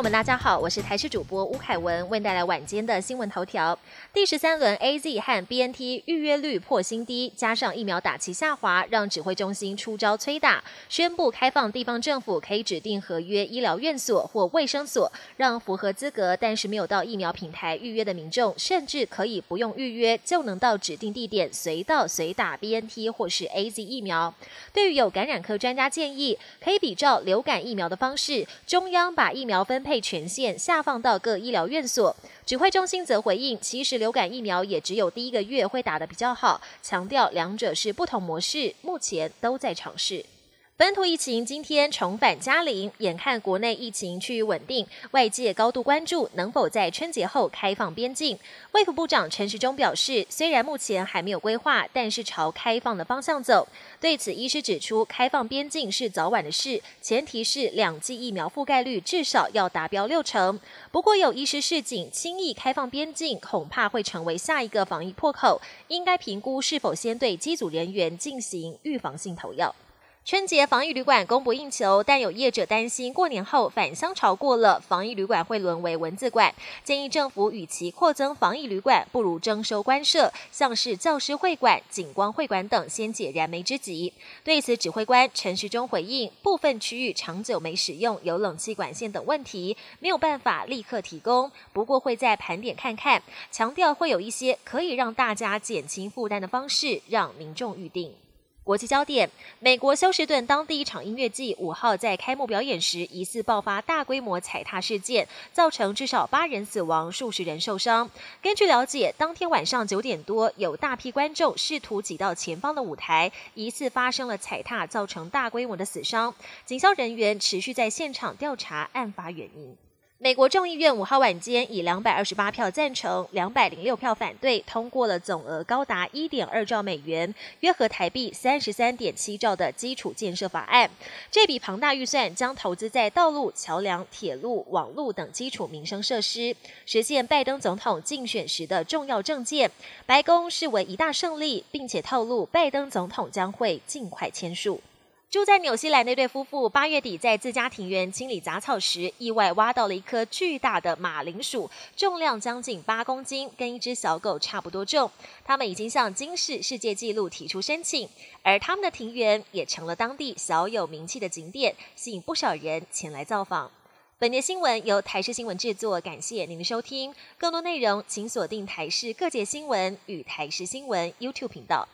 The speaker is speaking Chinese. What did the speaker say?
友们，大家好，我是台视主播吴凯文，为带来晚间的新闻头条。第十三轮 A Z 和 B N T 预约率破新低，加上疫苗打期下滑，让指挥中心出招催打，宣布开放地方政府可以指定合约医疗院所或卫生所，让符合资格但是没有到疫苗平台预约的民众，甚至可以不用预约就能到指定地点随到随打 B N T 或是 A Z 疫苗。对于有感染科专家建议，可以比照流感疫苗的方式，中央把疫苗分配配权限下放到各医疗院所。指挥中心则回应，其实流感疫苗也只有第一个月会打得比较好，强调两者是不同模式，目前都在尝试。本土疫情今天重返嘉陵，眼看国内疫情趋于稳定，外界高度关注能否在春节后开放边境。卫福部长陈时中表示，虽然目前还没有规划，但是朝开放的方向走。对此，医师指出，开放边境是早晚的事，前提是两剂疫苗覆盖率至少要达标六成。不过，有医师示警，轻易开放边境恐怕会成为下一个防疫破口，应该评估是否先对机组人员进行预防性投药。春节防疫旅馆供不应求，但有业者担心过年后返乡潮过了，防疫旅馆会沦为文字馆。建议政府与其扩增防疫旅馆，不如征收官舍，像是教师会馆、景光会馆等，先解燃眉之急。对此，指挥官陈时中回应：部分区域长久没使用，有冷气管线等问题，没有办法立刻提供，不过会在盘点看看，强调会有一些可以让大家减轻负担的方式，让民众预定。国际焦点：美国休斯顿当地一场音乐季五号在开幕表演时，疑似爆发大规模踩踏事件，造成至少八人死亡、数十人受伤。根据了解，当天晚上九点多，有大批观众试图挤到前方的舞台，疑似发生了踩踏，造成大规模的死伤。警消人员持续在现场调查案发原因。美国众议院五号晚间以两百二十八票赞成、两百零六票反对，通过了总额高达一点二兆美元（约合台币三十三点七兆）的基础建设法案。这笔庞大预算将投资在道路、桥梁、铁路、网路等基础民生设施，实现拜登总统竞选时的重要政见。白宫视为一大胜利，并且透露拜登总统将会尽快签署。住在纽西兰那对夫妇八月底在自家庭园清理杂草时，意外挖到了一颗巨大的马铃薯，重量将近八公斤，跟一只小狗差不多重。他们已经向金氏世界纪录提出申请，而他们的庭园也成了当地小有名气的景点，吸引不少人前来造访。本节新闻由台视新闻制作，感谢您的收听。更多内容请锁定台视各界新闻与台视新闻 YouTube 频道。